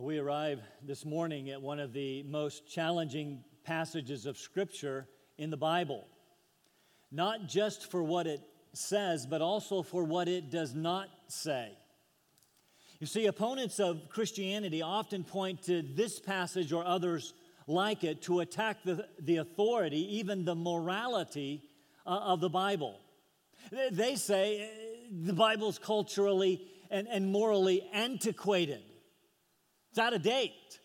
We arrive this morning at one of the most challenging passages of Scripture in the Bible, not just for what it says, but also for what it does not say. You see, opponents of Christianity often point to this passage or others like it to attack the, the authority, even the morality uh, of the Bible. They say uh, the Bible's culturally and, and morally antiquated. It's out of date.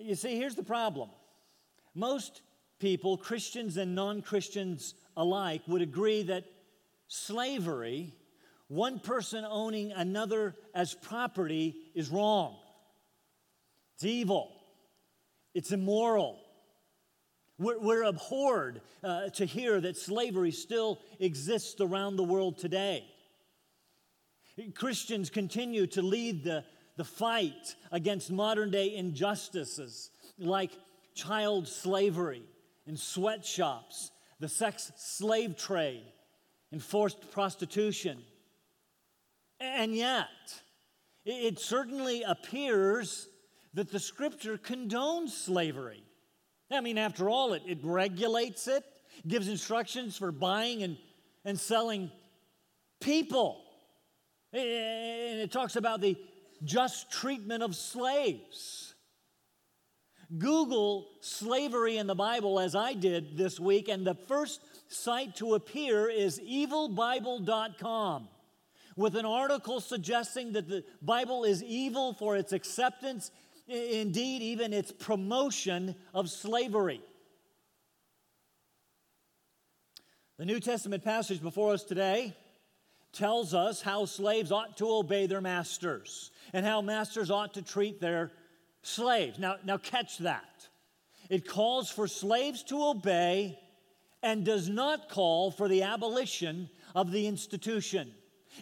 You see, here's the problem most people, Christians and non Christians alike, would agree that slavery, one person owning another as property, is wrong. It's evil. It's immoral. We're, we're abhorred uh, to hear that slavery still exists around the world today. Christians continue to lead the the fight against modern day injustices like child slavery and sweatshops, the sex slave trade, and forced prostitution. And yet, it certainly appears that the scripture condones slavery. I mean, after all, it, it regulates it, gives instructions for buying and, and selling people. And it talks about the just treatment of slaves. Google slavery in the Bible as I did this week, and the first site to appear is evilbible.com with an article suggesting that the Bible is evil for its acceptance, indeed, even its promotion of slavery. The New Testament passage before us today tells us how slaves ought to obey their masters and how masters ought to treat their slaves. Now, now catch that. It calls for slaves to obey and does not call for the abolition of the institution.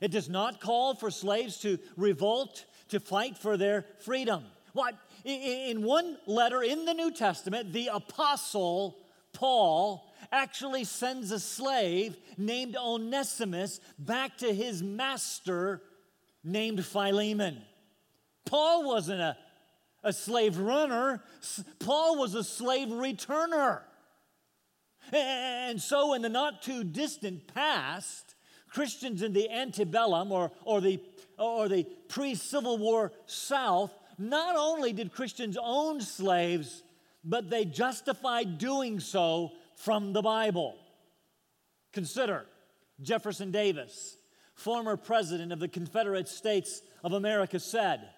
It does not call for slaves to revolt, to fight for their freedom. What? In one letter in the New Testament, the apostle Paul actually sends a slave named Onesimus back to his master named Philemon. Paul wasn't a, a slave runner, Paul was a slave returner. And so, in the not too distant past, Christians in the antebellum or, or the, or the pre Civil War South, not only did Christians own slaves, but they justified doing so from the Bible. Consider Jefferson Davis, former president of the Confederate States of America, said,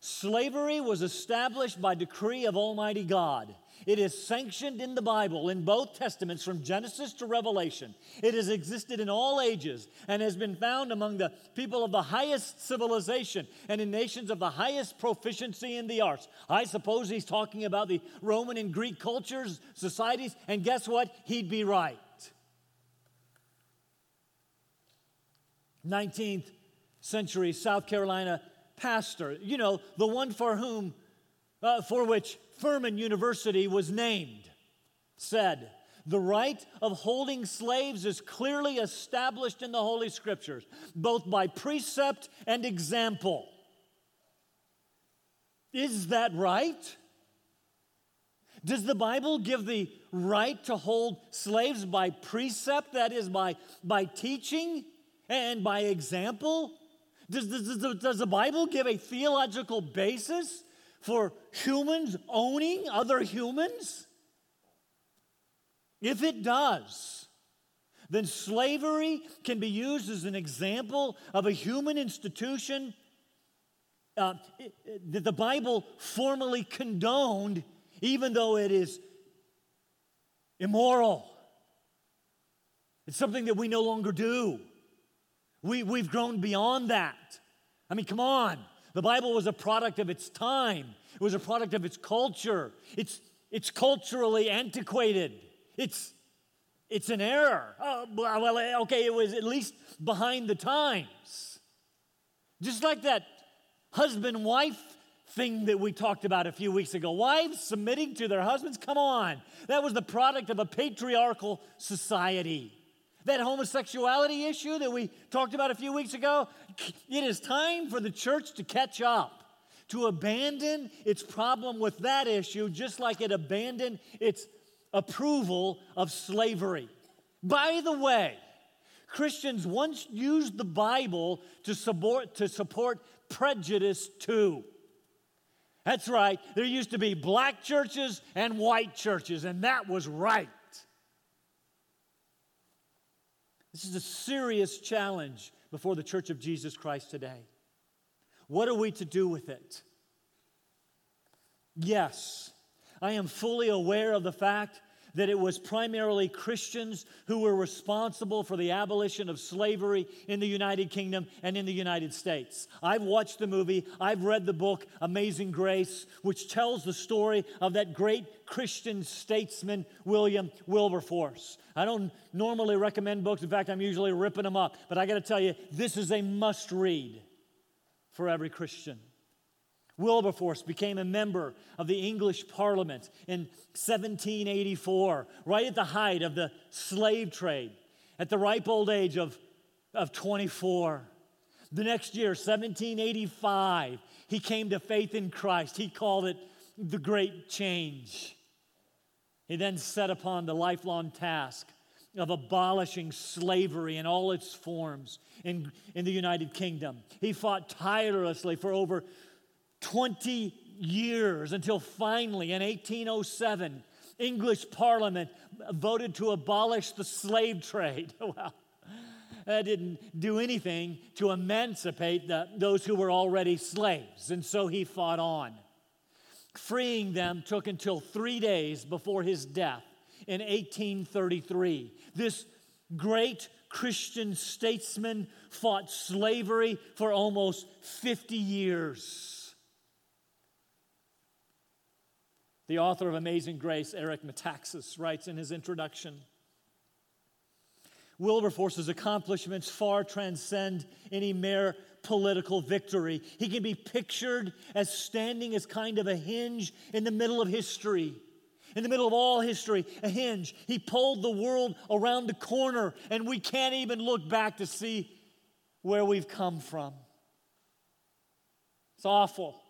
Slavery was established by decree of Almighty God. It is sanctioned in the Bible in both testaments from Genesis to Revelation. It has existed in all ages and has been found among the people of the highest civilization and in nations of the highest proficiency in the arts. I suppose he's talking about the Roman and Greek cultures, societies, and guess what? He'd be right. 19th century South Carolina pastor, you know, the one for whom, uh, for which Furman University was named, said, the right of holding slaves is clearly established in the Holy Scriptures, both by precept and example. Is that right? Does the Bible give the right to hold slaves by precept, that is, by, by teaching and by example? Does, does, does the Bible give a theological basis for humans owning other humans? If it does, then slavery can be used as an example of a human institution uh, that the Bible formally condoned, even though it is immoral. It's something that we no longer do. We, we've grown beyond that. I mean, come on. The Bible was a product of its time, it was a product of its culture. It's, it's culturally antiquated. It's, it's an error. Oh, well, okay, it was at least behind the times. Just like that husband wife thing that we talked about a few weeks ago. Wives submitting to their husbands, come on. That was the product of a patriarchal society. That homosexuality issue that we talked about a few weeks ago, it is time for the church to catch up. to abandon its problem with that issue, just like it abandoned its approval of slavery. By the way, Christians once used the Bible to support, to support prejudice too. That's right, there used to be black churches and white churches, and that was right. This is a serious challenge before the Church of Jesus Christ today. What are we to do with it? Yes, I am fully aware of the fact that it was primarily Christians who were responsible for the abolition of slavery in the United Kingdom and in the United States. I've watched the movie, I've read the book Amazing Grace, which tells the story of that great Christian statesman, William Wilberforce. I don't normally recommend books, in fact, I'm usually ripping them up, but I got to tell you, this is a must read for every Christian. Wilberforce became a member of the English Parliament in 1784, right at the height of the slave trade, at the ripe old age of, of 24. The next year, 1785, he came to faith in Christ. He called it the Great Change. He then set upon the lifelong task of abolishing slavery in all its forms in, in the United Kingdom. He fought tirelessly for over 20 years until finally in 1807, English Parliament voted to abolish the slave trade. well, that didn't do anything to emancipate the, those who were already slaves, and so he fought on. Freeing them took until three days before his death in 1833. This great Christian statesman fought slavery for almost 50 years. The author of Amazing Grace, Eric Metaxas, writes in his introduction Wilberforce's accomplishments far transcend any mere political victory. He can be pictured as standing as kind of a hinge in the middle of history. In the middle of all history, a hinge. He pulled the world around the corner, and we can't even look back to see where we've come from. It's awful.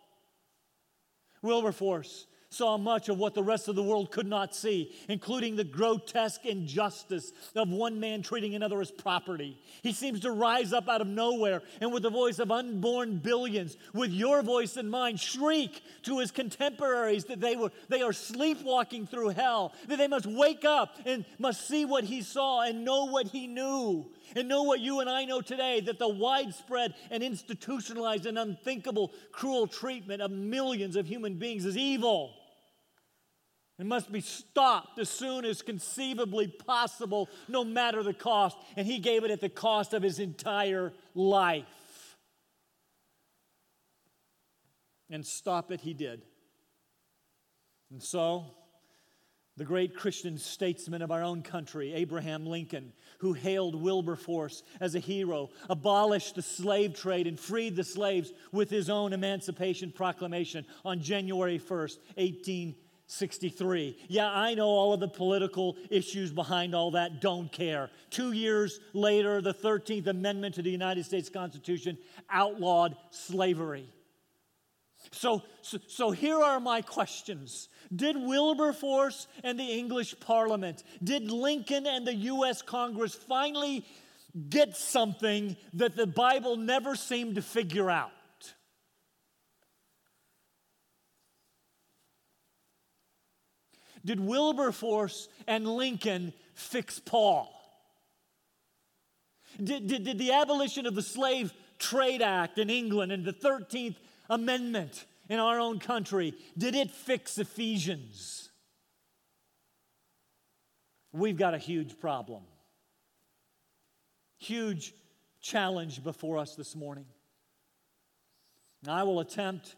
Wilberforce saw much of what the rest of the world could not see, including the grotesque injustice of one man treating another as property. He seems to rise up out of nowhere and, with the voice of unborn billions, with your voice and mind, shriek to his contemporaries that they, were, they are sleepwalking through hell, that they must wake up and must see what he saw and know what he knew. And know what you and I know today that the widespread and institutionalized and unthinkable cruel treatment of millions of human beings is evil. It must be stopped as soon as conceivably possible, no matter the cost. And he gave it at the cost of his entire life. And stop it, he did. And so, the great Christian statesman of our own country, Abraham Lincoln, who hailed Wilberforce as a hero, abolished the slave trade and freed the slaves with his own Emancipation Proclamation on January 1st, 1863. Yeah, I know all of the political issues behind all that, don't care. Two years later, the 13th Amendment to the United States Constitution outlawed slavery. So, so, so, here are my questions. Did Wilberforce and the English Parliament, did Lincoln and the U.S. Congress finally get something that the Bible never seemed to figure out? Did Wilberforce and Lincoln fix Paul? Did, did, did the abolition of the Slave Trade Act in England and the 13th Amendment in our own country, did it fix Ephesians? We've got a huge problem. Huge challenge before us this morning. I will attempt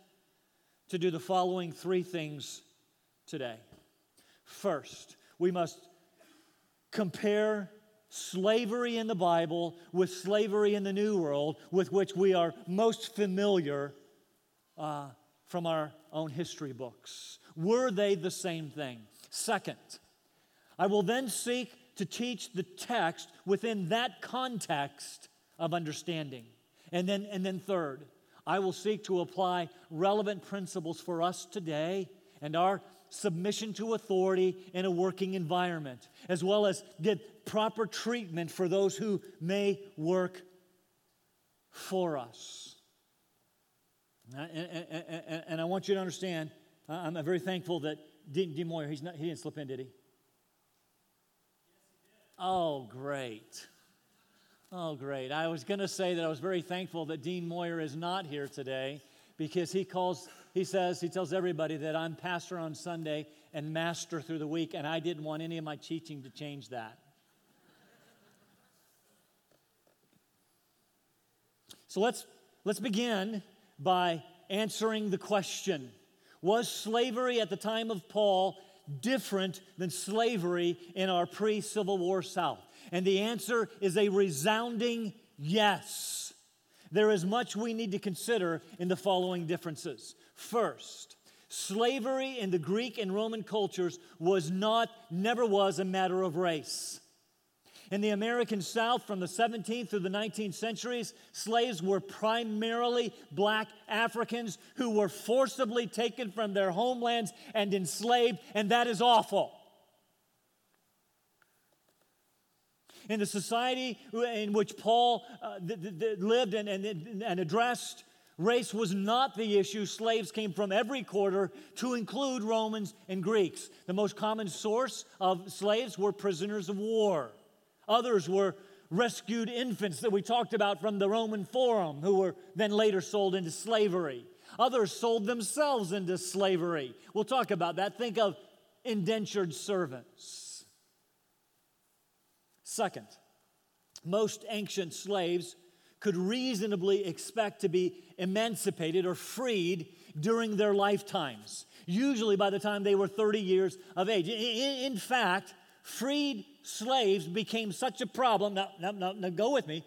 to do the following three things today. First, we must compare slavery in the Bible with slavery in the New World, with which we are most familiar uh, from our own history books. Were they the same thing? Second, I will then seek to teach the text within that context of understanding. And then, and then third, I will seek to apply relevant principles for us today and our submission to authority in a working environment, as well as get proper treatment for those who may work for us. Uh, and, and, and, and I want you to understand, I'm very thankful that Dean, Dean Moyer, he's not, he didn't slip in, did he? Oh, great. Oh, great. I was going to say that I was very thankful that Dean Moyer is not here today because he calls, he says, he tells everybody that I'm pastor on Sunday and master through the week, and I didn't want any of my teaching to change that. So let's, let's begin by answering the question Was slavery at the time of Paul different than slavery in our pre Civil War South? And the answer is a resounding yes. There is much we need to consider in the following differences. First, slavery in the Greek and Roman cultures was not, never was a matter of race. In the American South from the 17th through the 19th centuries, slaves were primarily black Africans who were forcibly taken from their homelands and enslaved, and that is awful. in the society in which Paul uh, th- th- lived and, and, and addressed, race was not the issue. Slaves came from every quarter to include Romans and Greeks. The most common source of slaves were prisoners of war, others were rescued infants that we talked about from the Roman Forum, who were then later sold into slavery. Others sold themselves into slavery. We'll talk about that. Think of indentured servants. Second, most ancient slaves could reasonably expect to be emancipated or freed during their lifetimes, usually by the time they were 30 years of age. In, in fact, freed slaves became such a problem. Now, now, now, now go with me.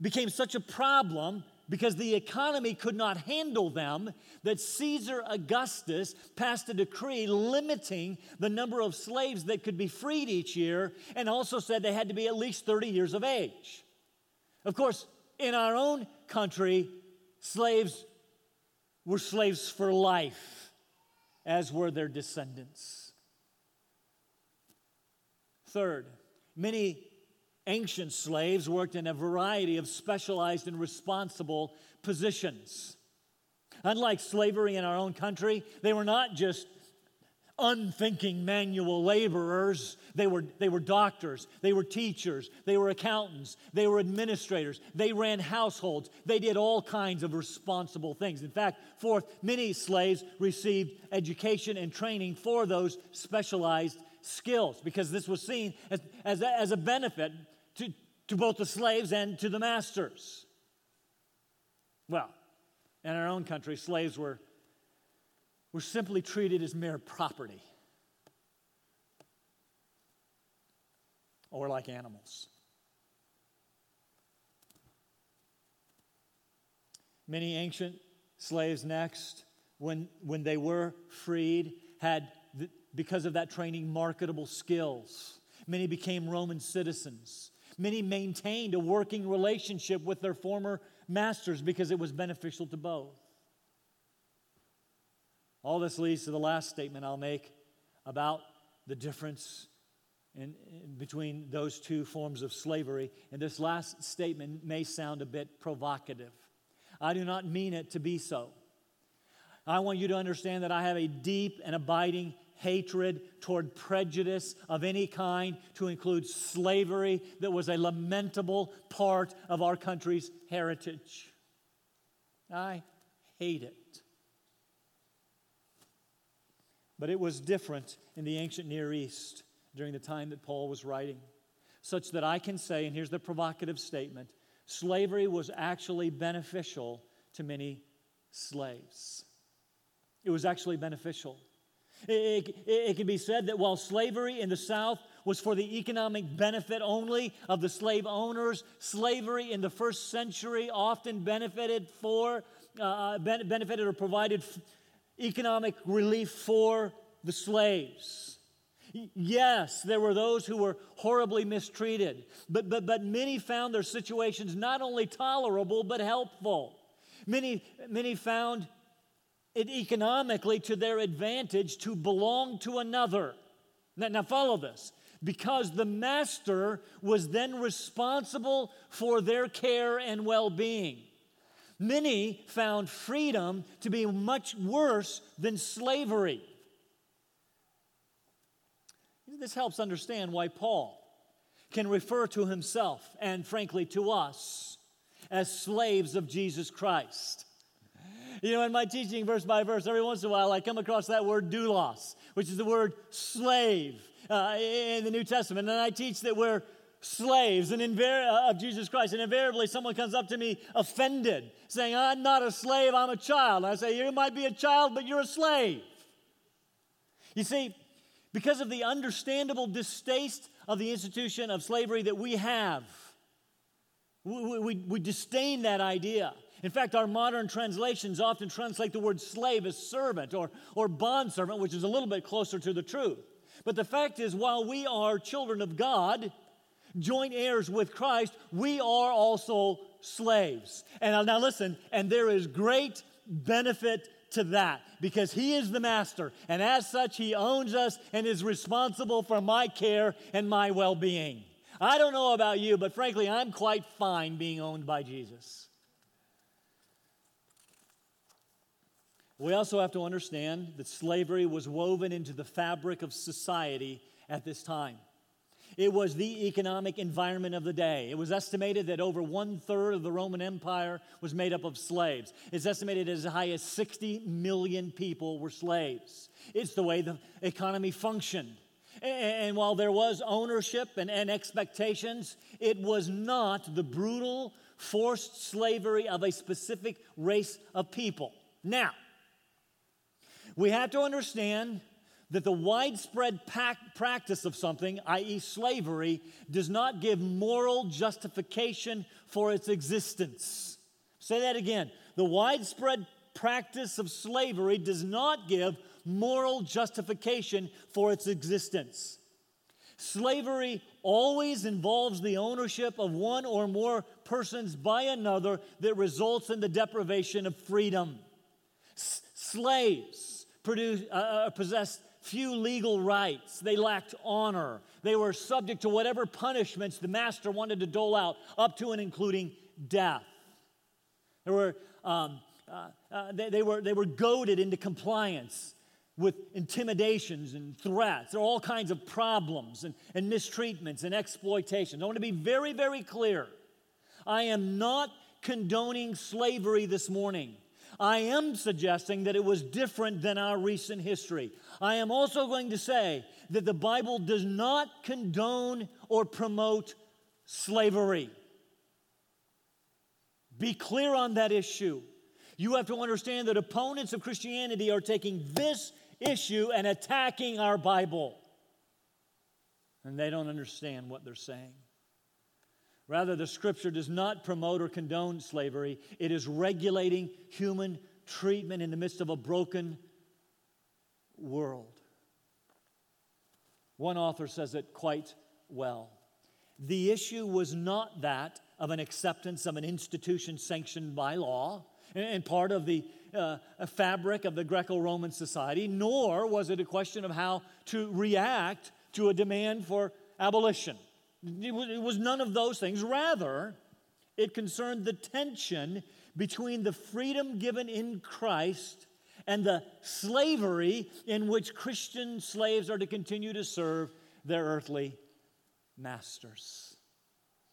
Became such a problem because the economy could not handle them, that Caesar Augustus passed a decree limiting the number of slaves that could be freed each year and also said they had to be at least 30 years of age. Of course, in our own country, slaves were slaves for life, as were their descendants. Third, many Ancient slaves worked in a variety of specialized and responsible positions. Unlike slavery in our own country, they were not just unthinking manual laborers. They were, they were doctors, they were teachers, they were accountants, they were administrators, they ran households, they did all kinds of responsible things. In fact, fourth, many slaves received education and training for those specialized skills because this was seen as, as, a, as a benefit to, to both the slaves and to the masters. Well, in our own country, slaves were, were simply treated as mere property or like animals. Many ancient slaves, next, when, when they were freed, had, because of that training, marketable skills. Many became Roman citizens. Many maintained a working relationship with their former masters because it was beneficial to both. All this leads to the last statement I'll make about the difference in, in, between those two forms of slavery. And this last statement may sound a bit provocative. I do not mean it to be so. I want you to understand that I have a deep and abiding hatred toward prejudice of any kind, to include slavery that was a lamentable part of our country's heritage. I hate it. But it was different in the ancient Near East during the time that Paul was writing, such that I can say, and here's the provocative statement slavery was actually beneficial to many slaves. It was actually beneficial. It, it, it, can be said that while slavery in the South was for the economic benefit only of the slave owners, slavery in the first century often benefited for uh, uh benefited or provided economic relief for the slaves. Yes, there were those who were horribly mistreated, but, but, but many found their situations not only tolerable but helpful. Many, many found it economically to their advantage to belong to another. Now, now follow this. Because the master was then responsible for their care and well being. Many found freedom to be much worse than slavery. This helps understand why Paul can refer to himself and, frankly, to us as slaves of Jesus Christ. You know, in my teaching verse by verse, every once in a while I come across that word doulos, which is the word slave uh, in the New Testament. And I teach that we're slaves and uh, of Jesus Christ. And invariably, someone comes up to me offended, saying, I'm not a slave, I'm a child. And I say, You might be a child, but you're a slave. You see, because of the understandable distaste of the institution of slavery that we have, we, we, we disdain that idea. In fact, our modern translations often translate the word slave as servant or, or bondservant, which is a little bit closer to the truth. But the fact is, while we are children of God, joint heirs with Christ, we are also slaves. And now listen, and there is great benefit to that because He is the master. And as such, He owns us and is responsible for my care and my well being. I don't know about you, but frankly, I'm quite fine being owned by Jesus. We also have to understand that slavery was woven into the fabric of society at this time. It was the economic environment of the day. It was estimated that over one third of the Roman Empire was made up of slaves. It's estimated as high as 60 million people were slaves. It's the way the economy functioned. And while there was ownership and, and expectations, it was not the brutal, forced slavery of a specific race of people. Now, we have to understand that the widespread practice of something, i.e., slavery, does not give moral justification for its existence. Say that again. The widespread practice of slavery does not give moral justification for its existence. Slavery always involves the ownership of one or more persons by another that results in the deprivation of freedom. S- slaves produce, uh, uh possessed few legal rights. They lacked honor. They were subject to whatever punishments the master wanted to dole out, up to and including death. There were, um, uh, uh, they, they, were, they were goaded into compliance with intimidations and threats. There are all kinds of problems and, and mistreatments and exploitations. I want to be very, very clear. I am not condoning slavery this morning. I am suggesting that it was different than our recent history. I am also going to say that the Bible does not condone or promote slavery. Be clear on that issue. You have to understand that opponents of Christianity are taking this issue and attacking our Bible. And they don't understand what they're saying. Rather, the scripture does not promote or condone slavery, it is regulating human treatment in the midst of a broken world. One author says it quite well. The issue was not that of an acceptance of an institution sanctioned by law and part of the uh, fabric of the Greco Roman society, nor was it a question of how to react to a demand for abolition. It was none of those things. Rather, it concerned the tension between the freedom given in Christ and the slavery in which Christian slaves are to continue to serve their earthly masters.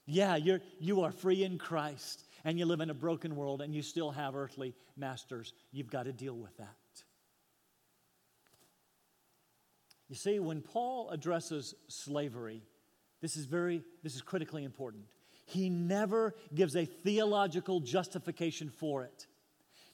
Yeah, you're, you are free in Christ and you live in a broken world and you still have earthly masters. You've got to deal with that. You see, when Paul addresses slavery, this is very, this is critically important. He never gives a theological justification for it.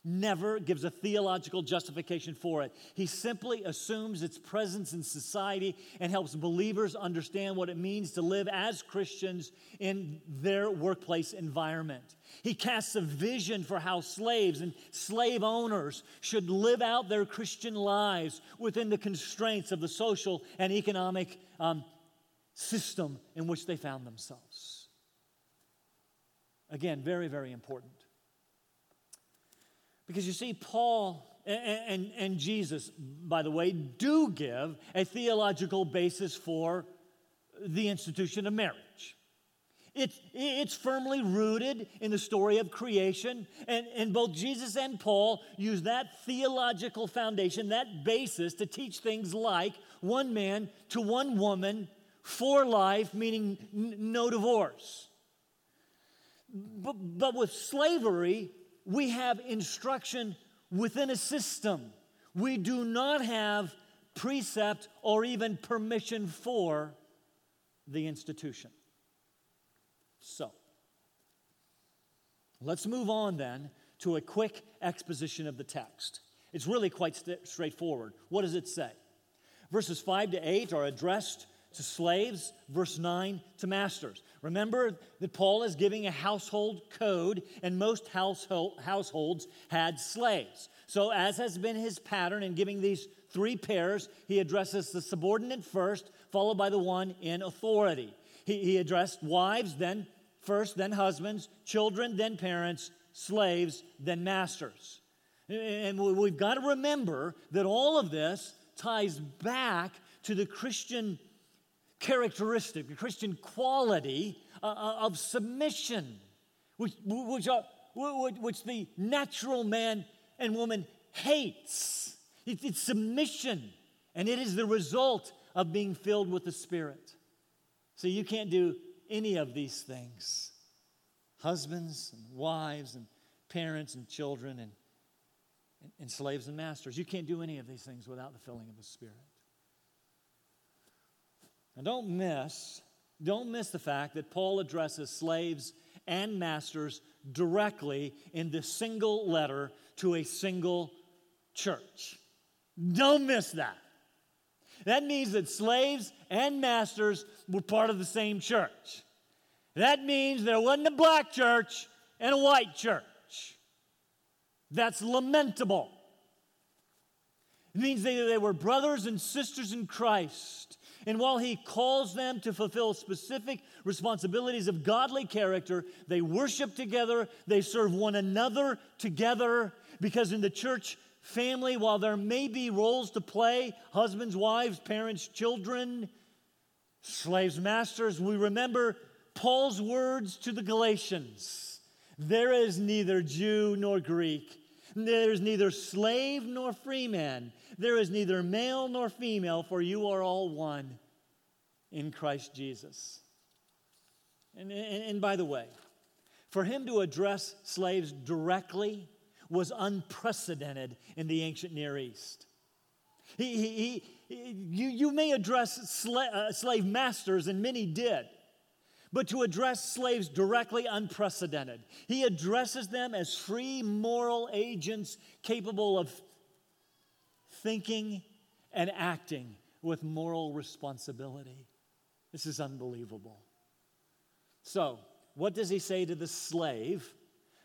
Never gives a theological justification for it. He simply assumes its presence in society and helps believers understand what it means to live as Christians in their workplace environment. He casts a vision for how slaves and slave owners should live out their Christian lives within the constraints of the social and economic um, system in which they found themselves. Again, very, very important. Because you see, Paul and, and, and, Jesus, by the way, do give a theological basis for the institution of marriage. It's, it's firmly rooted in the story of creation, and, and both Jesus and Paul use that theological foundation, that basis, to teach things like one man to one woman for life, meaning n- no divorce. But, but with slavery, we have instruction within a system. We do not have precept or even permission for the institution. So, let's move on then to a quick exposition of the text. It's really quite st- straightforward. What does it say? Verses 5 to 8 are addressed to slaves, verse 9 to masters. Remember that Paul is giving a household code, and most household, households had slaves. So, as has been his pattern in giving these three pairs, he addresses the subordinate first, followed by the one in authority. He, he addressed wives, then first, then husbands, children, then parents, slaves, then masters. And we've got to remember that all of this ties back to the Christian characteristic, the Christian quality uh, uh of submission, which, which, are, which the natural man and woman hates. It's submission, and it is the result of being filled with the Spirit. So you can't do any of these things. Husbands and wives and parents and children and, and slaves and masters. You can't do any of these things without the filling of the Spirit. Don't miss, don't miss the fact that Paul addresses slaves and masters directly in this single letter to a single church. Don't miss that. That means that slaves and masters were part of the same church. That means there wasn't a black church and a white church. That's lamentable. It means they, they were brothers and sisters in Christ. And while he calls them to fulfill specific responsibilities of godly character, they worship together, they serve one another together, because in the church family, while there may be roles to play husbands, wives, parents, children, slaves, masters we remember Paul's words to the Galatians there is neither Jew nor Greek. There is neither slave nor free man. There is neither male nor female, for you are all one in Christ Jesus. And, and, and by the way, for him to address slaves directly was unprecedented in the ancient Near East. He, he, he, you, you may address sla- uh, slave masters, and many did, but to address slaves directly, unprecedented. He addresses them as free moral agents capable of thinking and acting with moral responsibility. This is unbelievable. So, what does he say to the slave,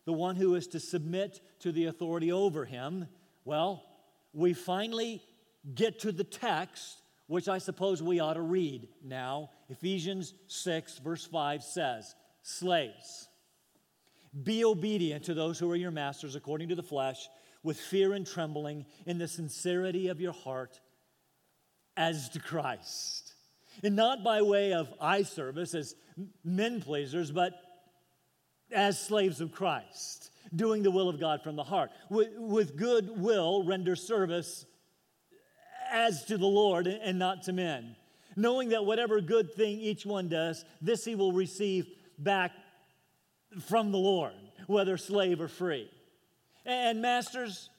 the one who is to submit to the authority over him? Well, we finally get to the text, which I suppose we ought to read now. Ephesians 6, verse 5 says, Slaves, be obedient to those who are your masters according to the flesh, with fear and trembling, in the sincerity of your heart, as to Christ. And not by way of eye service as men pleasers, but as slaves of Christ, doing the will of God from the heart. With, with good will, render service as to the Lord and not to men, knowing that whatever good thing each one does, this he will receive back from the Lord, whether slave or free. And masters,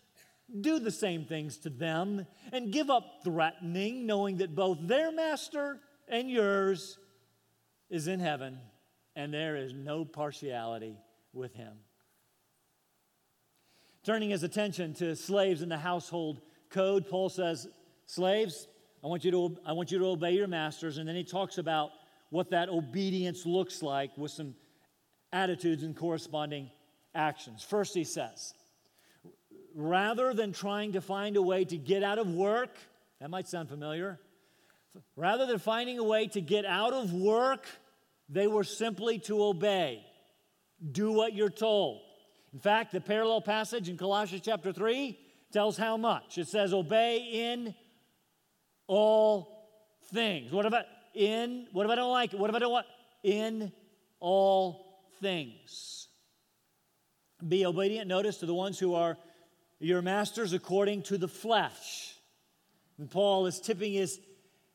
do the same things to them and give up threatening, knowing that both their master and yours is in heaven and there is no partiality with him. Turning his attention to slaves in the household code, Paul says, Slaves, I want you to, I want you to obey your masters. And then he talks about what that obedience looks like with some attitudes and corresponding actions. First, he says, rather than trying to find a way to get out of work, that might sound familiar, rather than finding a way to get out of work, they were simply to obey. Do what you're told. In fact, the parallel passage in Colossians chapter 3 tells how much. It says, Obey in all things. What about in? What if I don't like it? What if I don't want? In all things. Be obedient, notice, to the ones who are your masters according to the flesh. And Paul is tipping his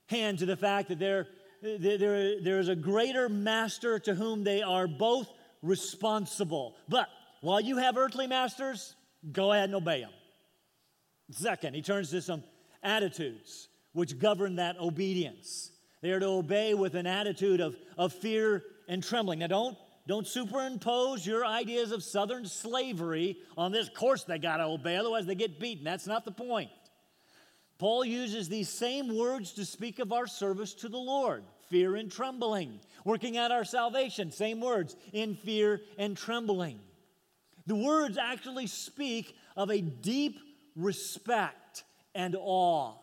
hand to the fact that there, there, there is a greater master to whom they are both responsible. But while you have earthly masters, go ahead and obey them. Second, he turns to some attitudes which govern that obedience. They are to obey with an attitude of, of fear and trembling. Now, don't, don't superimpose your ideas of Southern slavery on this. Of course, they got to obey, otherwise, they get beaten. That's not the point. Paul uses these same words to speak of our service to the Lord fear and trembling. Working out our salvation, same words, in fear and trembling. The words actually speak of a deep respect and awe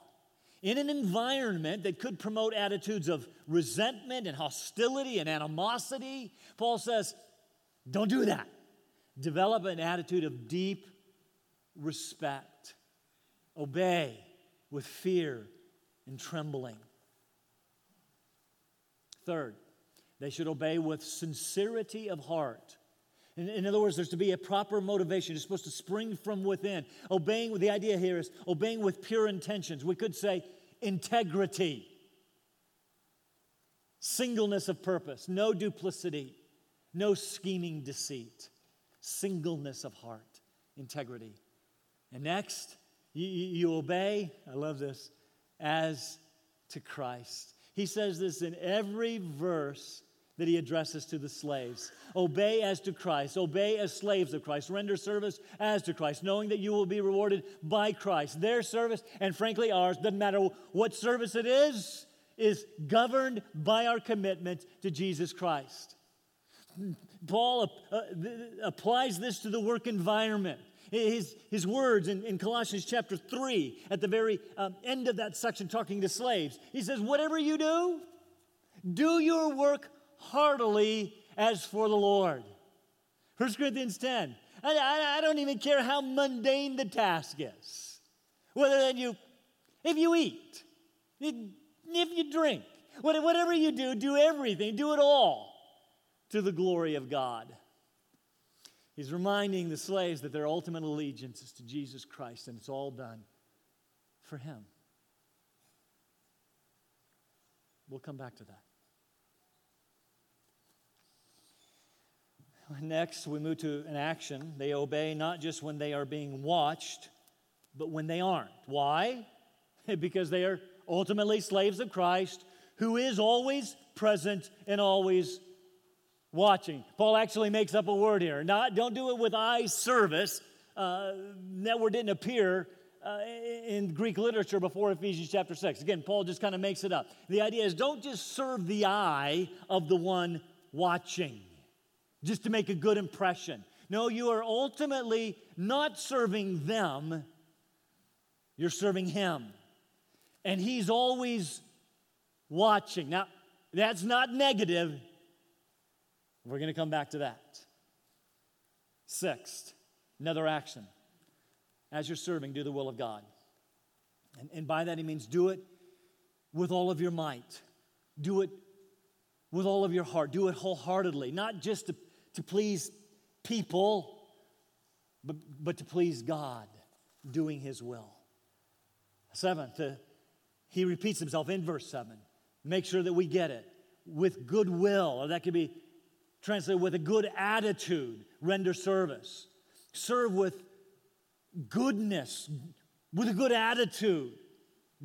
in an environment that could promote attitudes of resentment and hostility and animosity, Paul says, don't do that. Develop an attitude of deep respect. Obey with fear and trembling. Third, they should obey with sincerity of heart. In, in, other words, there's to be a proper motivation. It's supposed to spring from within. Obeying, the idea here is obeying with pure intentions. We could say integrity, singleness of purpose, no duplicity, no scheming deceit, singleness of heart, integrity. And next, you, you obey, I love this, as to Christ. He says this in every verse that he addresses to the slaves. Obey as to Christ. Obey as slaves of Christ. Render service as to Christ, knowing that you will be rewarded by Christ. Their service, and frankly ours, doesn't matter what service it is, is governed by our commitment to Jesus Christ. Paul uh, applies this to the work environment. His, his words in, in Colossians chapter 3, at the very uh, end of that section, talking to slaves, he says, Whatever you do, do your work heartily as for the Lord. 1 Corinthians 10. I, I, don't even care how mundane the task is. Whether that you, if you eat, if you drink, whatever you do, do everything, do it all to the glory of God. He's reminding the slaves that their ultimate allegiance is to Jesus Christ, and it's all done for Him. We'll come back to that. Next, we move to an action. They obey not just when they are being watched, but when they aren't. Why? because they are ultimately slaves of Christ, who is always present and always watching. Paul actually makes up a word here. Not, don't do it with eye service. Uh, that word didn't appear uh, in Greek literature before Ephesians chapter 6. Again, Paul just kind of makes it up. The idea is don't just serve the eye of the one watching just to make a good impression. No, you are ultimately not serving them, you're serving Him. And He's always watching. Now, that's not negative. We're going to come back to that. Sixth, another action. As you're serving, do the will of God. And, and by that, He means do it with all of your might. Do it with all of your heart. Do it wholeheartedly, not just to to please people, but, but to please God, doing His will. Seventh, he repeats himself in verse 7. Make sure that we get it. With goodwill, or that could be translated with a good attitude, render service. Serve with goodness, with a good attitude.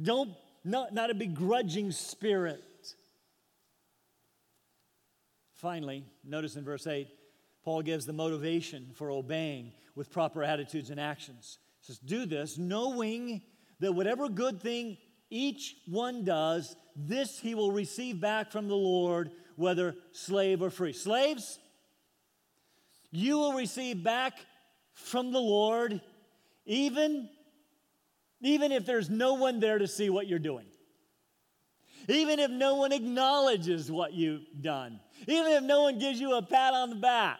Don't, not, not a begrudging spirit. Finally, notice in verse 8 Paul gives the motivation for obeying with proper attitudes and actions. He says, Do this knowing that whatever good thing each one does, this he will receive back from the Lord, whether slave or free. Slaves, you will receive back from the Lord, even, even if there's no one there to see what you're doing. Even if no one acknowledges what you've done. Even if no one gives you a pat on the back.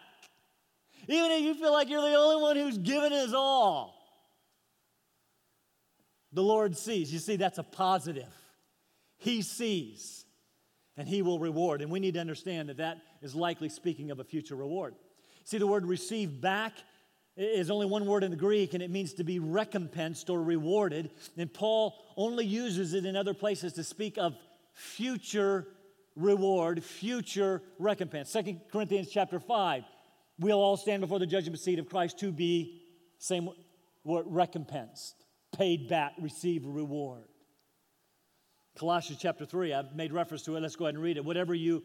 Even if you feel like you're the only one who's given his all, the Lord sees. You see, that's a positive. He sees and he will reward. And we need to understand that that is likely speaking of a future reward. See, the word receive back is only one word in the Greek, and it means to be recompensed or rewarded. And Paul only uses it in other places to speak of future reward, future recompense. Second Corinthians chapter 5, we'll all stand before the judgment seat of Christ to be, same word, recompensed, paid back, receive a reward. Colossians chapter 3, I've made reference to it. Let's go ahead and read it. Whatever you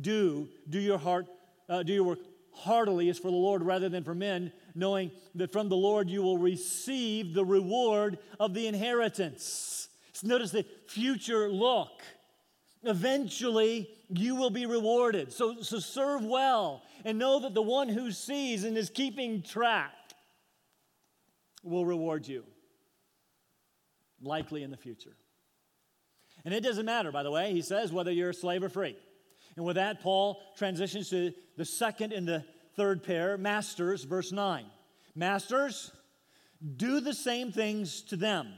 do, do your heart, uh, do your work heartily is for the Lord rather than for men, knowing that from the Lord you will receive the reward of the inheritance. So notice the future look. Eventually, you will be rewarded. So, so serve well and know that the one who sees and is keeping track will reward you, likely in the future. And it doesn't matter, by the way, he says, whether you're a slave or free. And with that, Paul transitions to the second and the third pair, masters, verse 9. Masters, do the same things to them.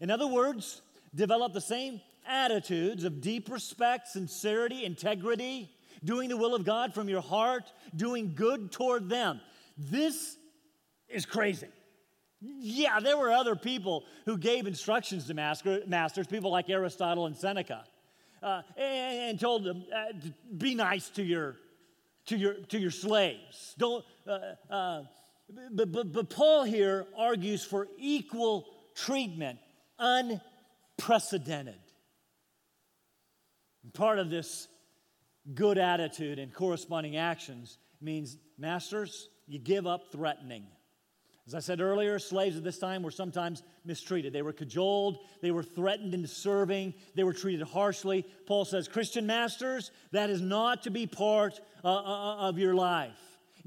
In other words, develop the same attitudes of deep respect, sincerity, integrity, doing the will of God from your heart, doing good toward them. This is crazy. Yeah, there were other people who gave instructions to master, masters, people like Aristotle and Seneca, uh, and, and, told them, uh, be nice to your, to your, to your slaves. Don't, uh, uh but, but, but Paul here argues for equal treatment, unprecedented. Part of this good attitude and corresponding actions means, masters, you give up threatening. As I said earlier, slaves at this time were sometimes mistreated. They were cajoled, they were threatened into serving, they were treated harshly. Paul says, Christian masters, that is not to be part uh, uh, uh of your life.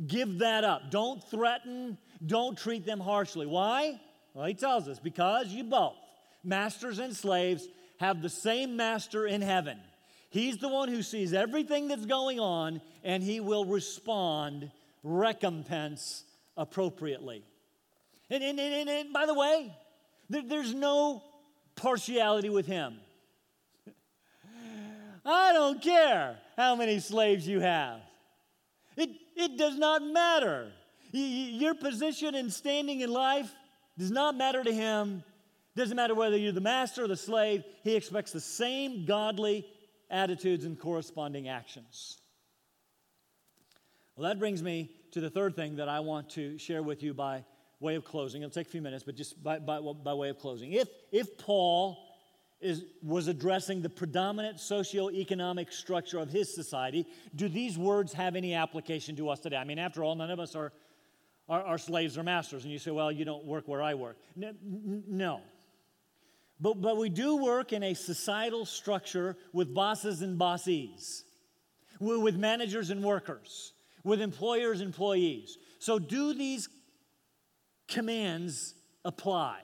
Give that up. Don't threaten, don't treat them harshly. Why? Well, he tells us, because you both, masters and slaves, have the same master in heaven. He's the one who sees everything that's going on, and he will respond, recompense appropriately. And, and, and, and by the way, there, there's no partiality with him. I don't care how many slaves you have. It, it does not matter. Your position and standing in life does not matter to him. Doesn't matter whether you're the master or the slave, he expects the same godly attitudes, and corresponding actions. Well, that brings me to the third thing that I want to share with you by way of closing. It'll take a few minutes, but just by, by, by way of closing. If, if Paul is, was addressing the predominant socioeconomic structure of his society, do these words have any application to us today? I mean, after all, none of us are, are, are slaves or masters. And you say, well, you don't work where I work. No. But, but we do work in a societal structure with bosses and bossees, with managers and workers, with employers and employees. So, do these commands apply?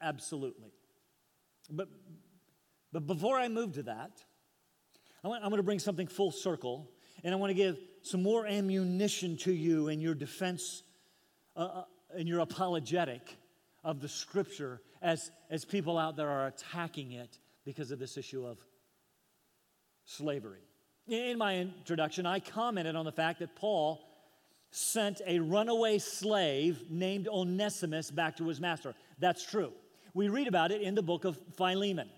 Absolutely. But, but before I move to that, I want, I'm going to bring something full circle, and I want to give some more ammunition to you in your defense, uh, uh in your apologetic of the scripture as, as people out there are attacking it because of this issue of slavery. In my introduction, I commented on the fact that Paul sent a runaway slave named Onesimus back to his master. That's true. We read about it in the book of Philemon.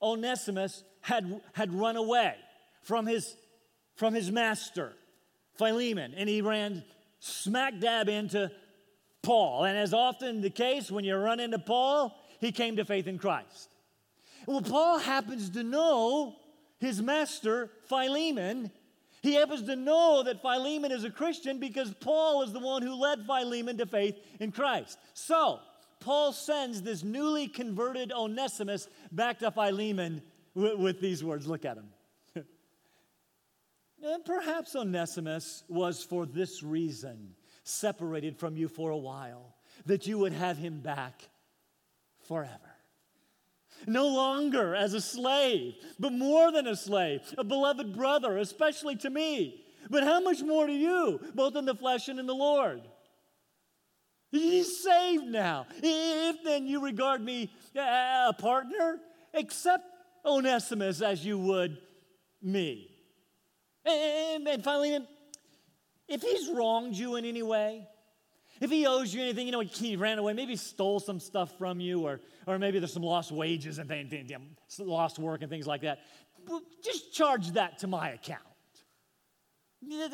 Onesimus had, had run away from his, from his master, Philemon, and he ran smack dab into Paul. And as often the case, when you run into Paul, he came to faith in Christ. Well, Paul happens to know his master, Philemon. He happens to know that Philemon is a Christian because Paul is the one who led Philemon to faith in Christ. So, Paul sends this newly converted Onesimus back to Philemon with, with these words. Look at him. and perhaps Onesimus was for this reason separated from you for a while, that you would have him back forever. No longer as a slave, but more than a slave, a beloved brother, especially to me. but how much more to you, both in the flesh and in the Lord? He's saved now. If then you regard me uh, a partner, accept Onesimus as you would me. And, and finally, if he's wronged you in any way, if he owes you anything, you know, he ran away, maybe stole some stuff from you, or, or maybe there's some lost wages and things, lost work and things like that, just charge that to my account.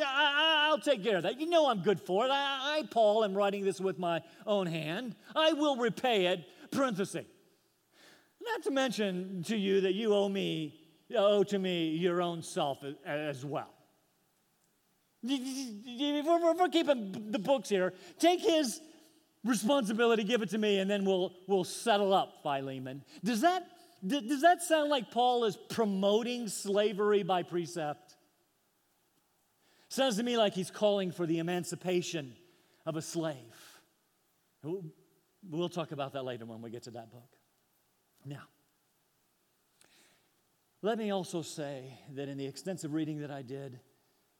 I'll take care of that. You know I'm good for it. I, I, Paul, am writing this with my own hand. I will repay it, parenthesis. Not to mention to you that you owe me, owe to me your own self as well. We're, we're keeping the books here, take his responsibility, give it to me, and then we'll, we'll settle up, Philemon. Does that, does that sound like Paul is promoting slavery by precept? Sounds to me like he's calling for the emancipation of a slave. We'll talk about that later when we get to that book. Now, let me also say that in the extensive reading that I did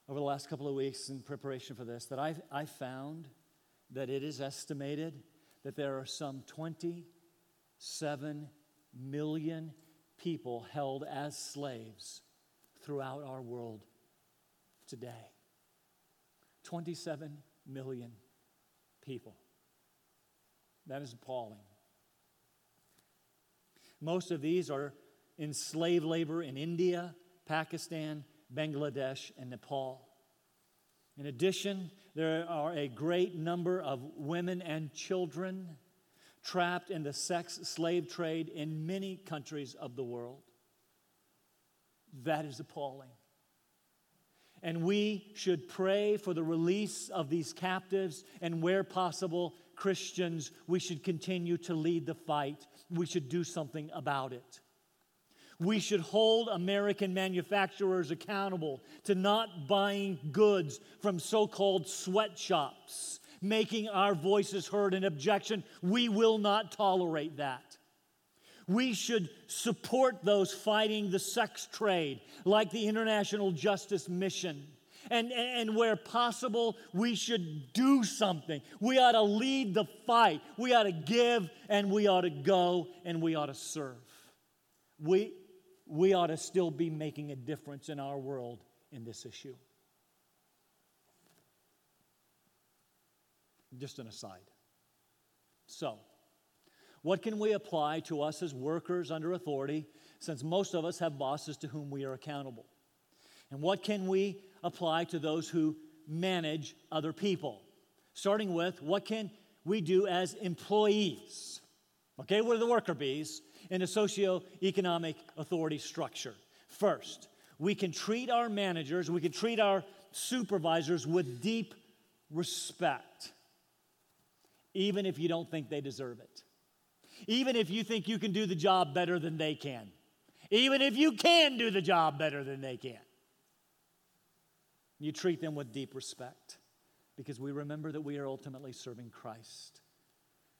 over the last couple of weeks in preparation for this, that I, I found that it is estimated that there are some 27 million people held as slaves throughout our world today. 27 million people. That is appalling. Most of these are in slave labor in India, Pakistan, Bangladesh, and Nepal. In addition, there are a great number of women and children trapped in the sex slave trade in many countries of the world. That is appalling. And we should pray for the release of these captives, and where possible, Christians, we should continue to lead the fight. We should do something about it. We should hold American manufacturers accountable to not buying goods from so called sweatshops, making our voices heard in objection. We will not tolerate that. We should support those fighting the sex trade, like the International Justice Mission. And, and where possible, we should do something. We ought to lead the fight. We ought to give and we ought to go and we ought to serve. We, we ought to still be making a difference in our world in this issue. Just an aside. So, what can we apply to us as workers under authority, since most of us have bosses to whom we are accountable? And what can we apply to those who manage other people? Starting with what can we do as employees? Okay, we're the worker bees in a socio-economic authority structure. First, we can treat our managers, we can treat our supervisors with deep respect, even if you don't think they deserve it. Even if you think you can do the job better than they can. Even if you can do the job better than they can. You treat them with deep respect because we remember that we are ultimately serving Christ.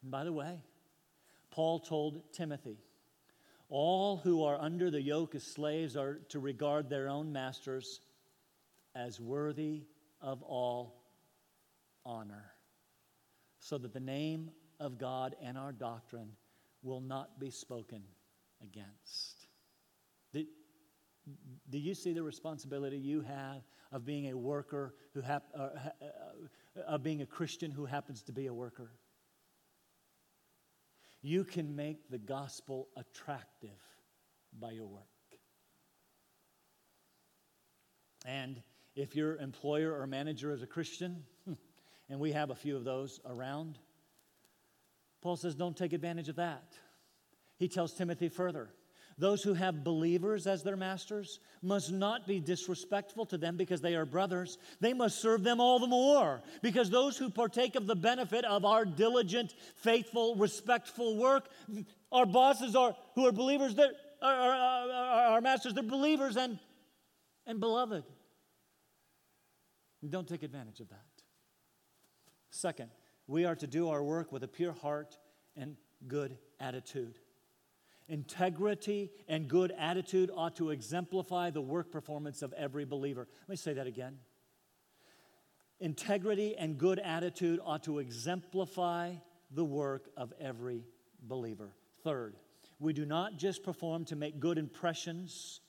And by the way, Paul told Timothy, all who are under the yoke as slaves are to regard their own masters as worthy of all honor, so that the name of God and our doctrine will not be spoken against. Do, do you see the responsibility you have of being a worker who hap, uh, uh, of being a Christian who happens to be a worker? You can make the gospel attractive by your work. And if your employer or manager is a Christian, and we have a few of those around, Paul says, don't take advantage of that. He tells Timothy further those who have believers as their masters must not be disrespectful to them because they are brothers. They must serve them all the more because those who partake of the benefit of our diligent, faithful, respectful work, our bosses are who are believers, they're, our, our, our masters, they're believers and, and beloved. Don't take advantage of that. Second, we are to do our work with a pure heart and good attitude. Integrity and good attitude ought to exemplify the work performance of every believer. Let me say that again. integrity and good attitude ought to exemplify the work of every believer. Third, we do not just perform to make good impressions,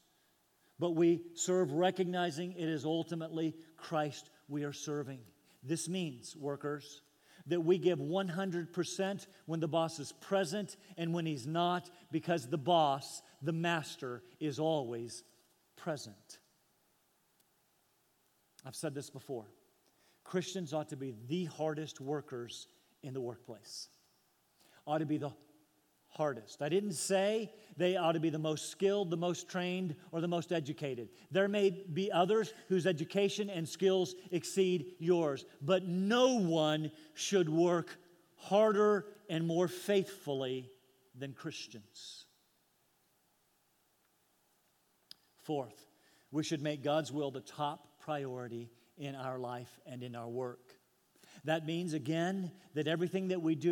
but we serve recognizing it is ultimately Christ we are serving. This means, workers, that we give 100% when the boss is present and when he's not, because the boss, the master, is always present. I've said this before. Christians ought to be the hardest workers in the workplace. Ought to be the hardest. I didn't say they ought to be the most skilled, the most trained, or the most educated. There may be others whose education and skills exceed yours, but no one should work harder and more faithfully than Christians. Fourth, we should make God's will the top priority in our life and in our work. That means, again, that everything that we do